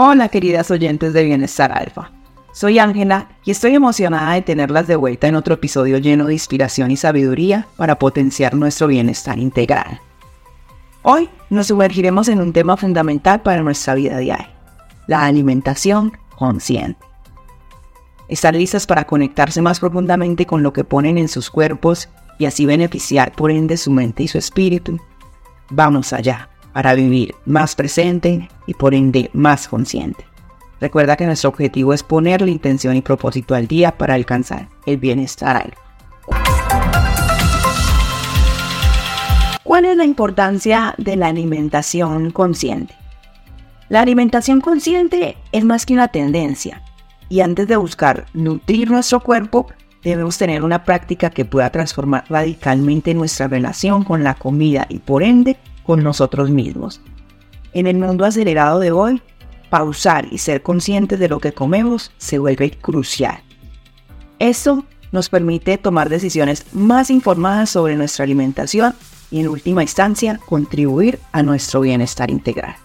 Hola queridas oyentes de Bienestar Alfa. Soy Ángela y estoy emocionada de tenerlas de vuelta en otro episodio lleno de inspiración y sabiduría para potenciar nuestro bienestar integral. Hoy nos sumergiremos en un tema fundamental para nuestra vida diaria, la alimentación consciente. Estar listas para conectarse más profundamente con lo que ponen en sus cuerpos y así beneficiar por ende su mente y su espíritu. Vamos allá para vivir más presente y por ende más consciente. Recuerda que nuestro objetivo es poner la intención y propósito al día para alcanzar el bienestar ¿Cuál es la importancia de la alimentación consciente? La alimentación consciente es más que una tendencia y antes de buscar nutrir nuestro cuerpo, debemos tener una práctica que pueda transformar radicalmente nuestra relación con la comida y por ende con nosotros mismos. En el mundo acelerado de hoy, pausar y ser conscientes de lo que comemos se vuelve crucial. Esto nos permite tomar decisiones más informadas sobre nuestra alimentación y en última instancia contribuir a nuestro bienestar integral.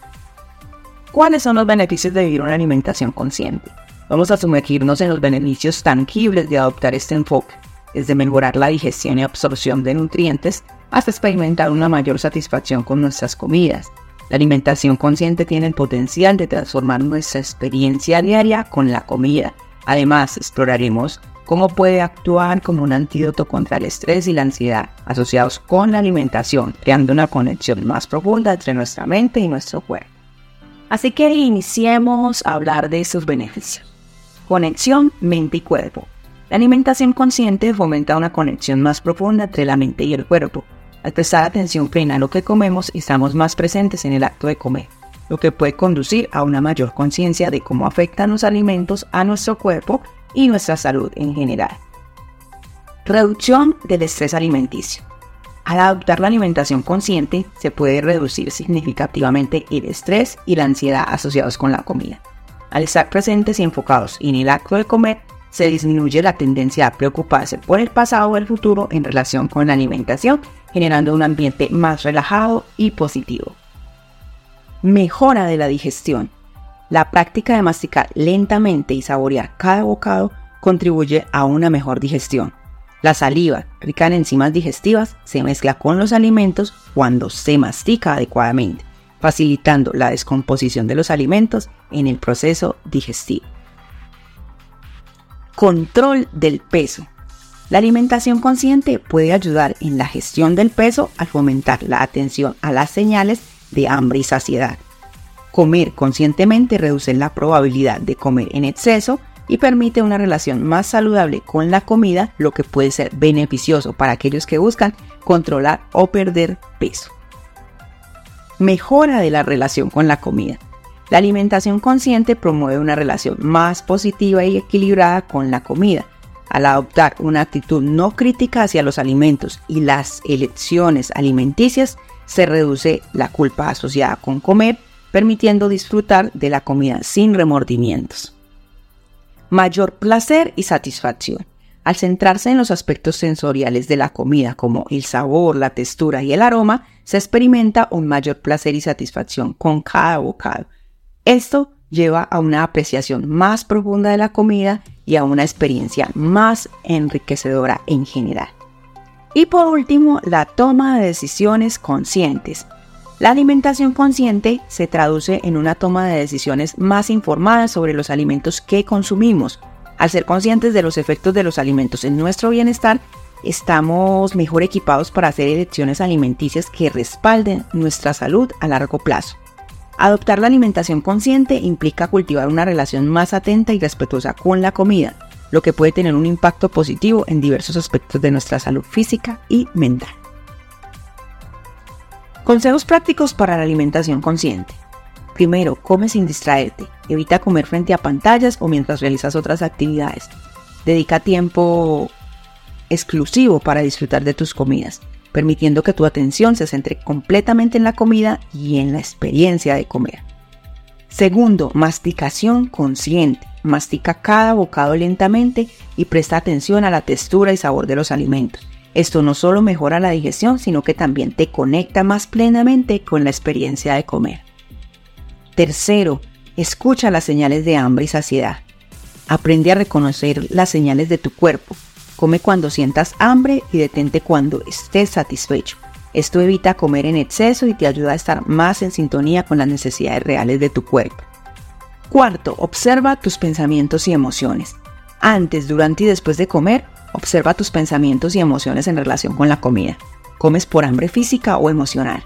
¿Cuáles son los beneficios de vivir una alimentación consciente? Vamos a sumergirnos en los beneficios tangibles de adoptar este enfoque, desde mejorar la digestión y absorción de nutrientes hasta experimentar una mayor satisfacción con nuestras comidas. La alimentación consciente tiene el potencial de transformar nuestra experiencia diaria con la comida. Además, exploraremos cómo puede actuar como un antídoto contra el estrés y la ansiedad asociados con la alimentación, creando una conexión más profunda entre nuestra mente y nuestro cuerpo. Así que iniciemos a hablar de sus beneficios. Conexión mente y cuerpo. La alimentación consciente fomenta una conexión más profunda entre la mente y el cuerpo, al prestar atención plena a lo que comemos, estamos más presentes en el acto de comer, lo que puede conducir a una mayor conciencia de cómo afectan los alimentos a nuestro cuerpo y nuestra salud en general. Reducción del estrés alimenticio. Al adoptar la alimentación consciente, se puede reducir significativamente el estrés y la ansiedad asociados con la comida. Al estar presentes y enfocados en el acto de comer, se disminuye la tendencia a preocuparse por el pasado o el futuro en relación con la alimentación generando un ambiente más relajado y positivo. Mejora de la digestión. La práctica de masticar lentamente y saborear cada bocado contribuye a una mejor digestión. La saliva, rica en enzimas digestivas, se mezcla con los alimentos cuando se mastica adecuadamente, facilitando la descomposición de los alimentos en el proceso digestivo. Control del peso. La alimentación consciente puede ayudar en la gestión del peso al fomentar la atención a las señales de hambre y saciedad. Comer conscientemente reduce la probabilidad de comer en exceso y permite una relación más saludable con la comida, lo que puede ser beneficioso para aquellos que buscan controlar o perder peso. Mejora de la relación con la comida. La alimentación consciente promueve una relación más positiva y equilibrada con la comida, al adoptar una actitud no crítica hacia los alimentos y las elecciones alimenticias, se reduce la culpa asociada con comer, permitiendo disfrutar de la comida sin remordimientos. Mayor placer y satisfacción. Al centrarse en los aspectos sensoriales de la comida como el sabor, la textura y el aroma, se experimenta un mayor placer y satisfacción con cada bocado. Esto lleva a una apreciación más profunda de la comida y a una experiencia más enriquecedora en general. Y por último, la toma de decisiones conscientes. La alimentación consciente se traduce en una toma de decisiones más informadas sobre los alimentos que consumimos. Al ser conscientes de los efectos de los alimentos en nuestro bienestar, estamos mejor equipados para hacer elecciones alimenticias que respalden nuestra salud a largo plazo. Adoptar la alimentación consciente implica cultivar una relación más atenta y respetuosa con la comida, lo que puede tener un impacto positivo en diversos aspectos de nuestra salud física y mental. Consejos prácticos para la alimentación consciente. Primero, come sin distraerte. Evita comer frente a pantallas o mientras realizas otras actividades. Dedica tiempo exclusivo para disfrutar de tus comidas permitiendo que tu atención se centre completamente en la comida y en la experiencia de comer. Segundo, masticación consciente. Mastica cada bocado lentamente y presta atención a la textura y sabor de los alimentos. Esto no solo mejora la digestión, sino que también te conecta más plenamente con la experiencia de comer. Tercero, Escucha las señales de hambre y saciedad. Aprende a reconocer las señales de tu cuerpo. Come cuando sientas hambre y detente cuando estés satisfecho. Esto evita comer en exceso y te ayuda a estar más en sintonía con las necesidades reales de tu cuerpo. Cuarto, observa tus pensamientos y emociones. Antes, durante y después de comer, observa tus pensamientos y emociones en relación con la comida. ¿Comes por hambre física o emocional?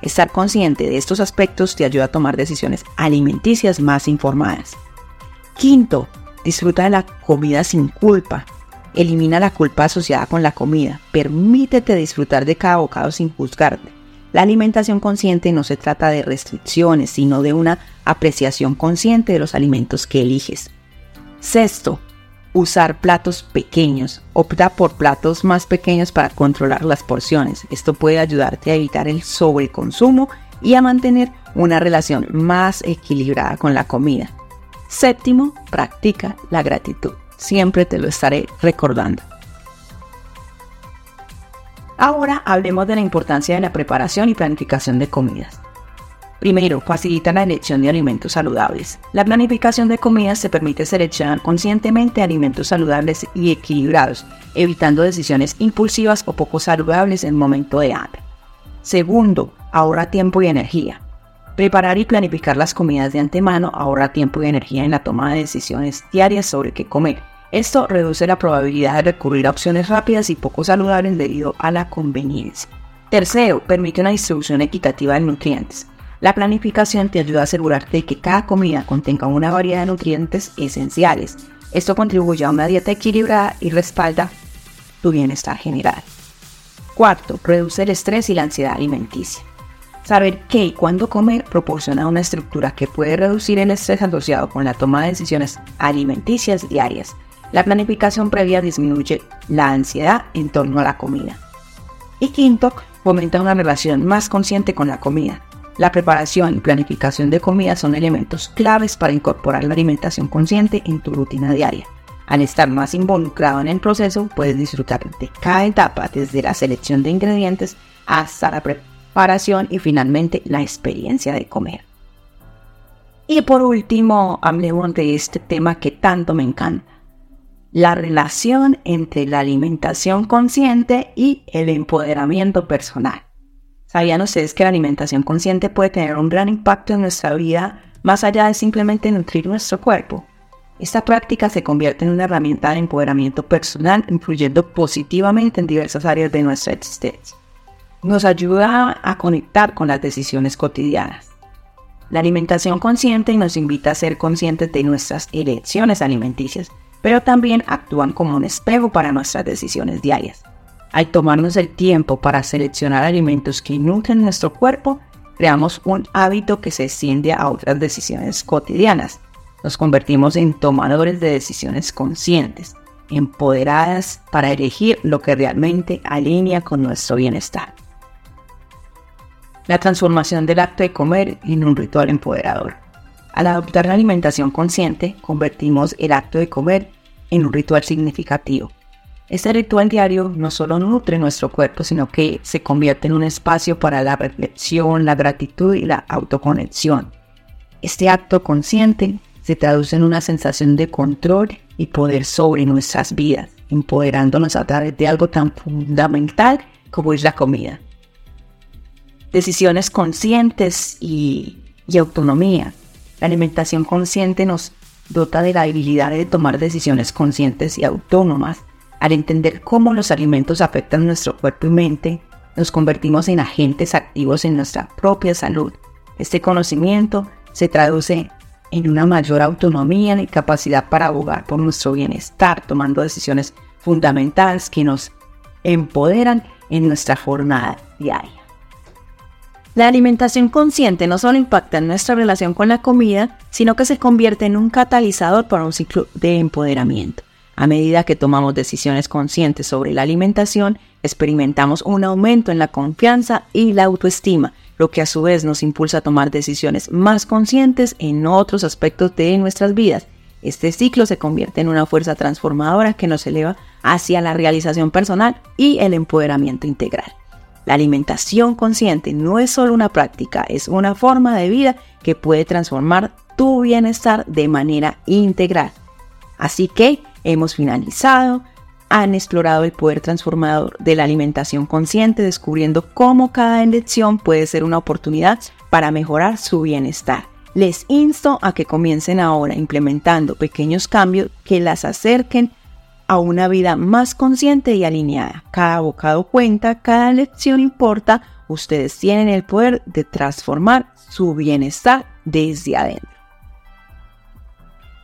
Estar consciente de estos aspectos te ayuda a tomar decisiones alimenticias más informadas. Quinto, disfruta de la comida sin culpa. Elimina la culpa asociada con la comida. Permítete disfrutar de cada bocado sin juzgarte. La alimentación consciente no se trata de restricciones, sino de una apreciación consciente de los alimentos que eliges. Sexto, usar platos pequeños. Opta por platos más pequeños para controlar las porciones. Esto puede ayudarte a evitar el sobreconsumo y a mantener una relación más equilibrada con la comida. Séptimo, practica la gratitud. Siempre te lo estaré recordando. Ahora hablemos de la importancia de la preparación y planificación de comidas. Primero, facilita la elección de alimentos saludables. La planificación de comidas te permite seleccionar conscientemente alimentos saludables y equilibrados, evitando decisiones impulsivas o poco saludables en momento de hambre. Segundo, ahorra tiempo y energía. Preparar y planificar las comidas de antemano ahorra tiempo y energía en la toma de decisiones diarias sobre qué comer. Esto reduce la probabilidad de recurrir a opciones rápidas y poco saludables debido a la conveniencia. Tercero, permite una distribución equitativa de nutrientes. La planificación te ayuda a asegurarte de que cada comida contenga una variedad de nutrientes esenciales. Esto contribuye a una dieta equilibrada y respalda tu bienestar general. Cuarto, reduce el estrés y la ansiedad alimenticia. Saber qué y cuándo comer proporciona una estructura que puede reducir el estrés asociado con la toma de decisiones alimenticias diarias. La planificación previa disminuye la ansiedad en torno a la comida. Y quinto, fomenta una relación más consciente con la comida. La preparación y planificación de comida son elementos claves para incorporar la alimentación consciente en tu rutina diaria. Al estar más involucrado en el proceso, puedes disfrutar de cada etapa, desde la selección de ingredientes hasta la preparación y finalmente la experiencia de comer. Y por último, hablemos de este tema que tanto me encanta, la relación entre la alimentación consciente y el empoderamiento personal. ¿Sabían ustedes que la alimentación consciente puede tener un gran impacto en nuestra vida más allá de simplemente nutrir nuestro cuerpo? Esta práctica se convierte en una herramienta de empoderamiento personal, influyendo positivamente en diversas áreas de nuestra existencia nos ayuda a conectar con las decisiones cotidianas. La alimentación consciente nos invita a ser conscientes de nuestras elecciones alimenticias, pero también actúan como un espejo para nuestras decisiones diarias. Al tomarnos el tiempo para seleccionar alimentos que nutren nuestro cuerpo, creamos un hábito que se extiende a otras decisiones cotidianas. Nos convertimos en tomadores de decisiones conscientes, empoderadas para elegir lo que realmente alinea con nuestro bienestar la transformación del acto de comer en un ritual empoderador. Al adoptar la alimentación consciente, convertimos el acto de comer en un ritual significativo. Este ritual diario no solo nutre nuestro cuerpo, sino que se convierte en un espacio para la reflexión, la gratitud y la autoconexión. Este acto consciente se traduce en una sensación de control y poder sobre nuestras vidas, empoderándonos a través de algo tan fundamental como es la comida decisiones conscientes y, autonomía. La alimentación consciente nos dota de la habilidad de tomar decisiones conscientes y autónomas. Al entender cómo los alimentos afectan nuestro cuerpo y mente, nos convertimos en agentes activos en nuestra propia salud. Este conocimiento se traduce en una mayor autonomía y capacidad para abogar por nuestro bienestar, tomando decisiones fundamentales que nos empoderan en nuestra jornada diaria. La alimentación consciente no solo impacta en nuestra relación con la comida, sino que se convierte en un catalizador para un ciclo de empoderamiento. A medida que tomamos decisiones conscientes sobre la alimentación, experimentamos un aumento en la confianza y la autoestima, lo que a su vez nos impulsa a tomar decisiones más conscientes en otros aspectos de nuestras vidas. Este ciclo se convierte en una fuerza transformadora que nos eleva hacia la realización personal y el empoderamiento integral. La alimentación consciente no es solo una práctica, es una forma de vida que puede transformar tu bienestar de manera integral. Así que hemos finalizado, han explorado el poder transformador de la alimentación consciente, descubriendo cómo cada elección puede ser una oportunidad para mejorar su bienestar. Les insto a que comiencen ahora implementando pequeños cambios que las acerquen a una vida más consciente y alineada. Cada bocado cuenta, cada lección importa, ustedes tienen el poder de transformar su bienestar desde adentro.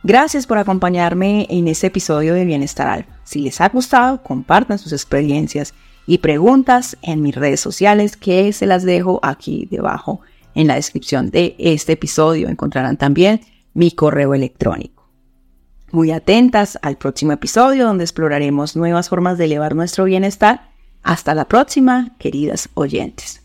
Gracias por acompañarme en este episodio de Bienestar Alfa. Si les ha gustado, compartan sus experiencias y preguntas en mis redes sociales que se las dejo aquí debajo en la descripción de este episodio. Encontrarán también mi correo electrónico muy atentas al próximo episodio donde exploraremos nuevas formas de elevar nuestro bienestar. Hasta la próxima, queridas oyentes.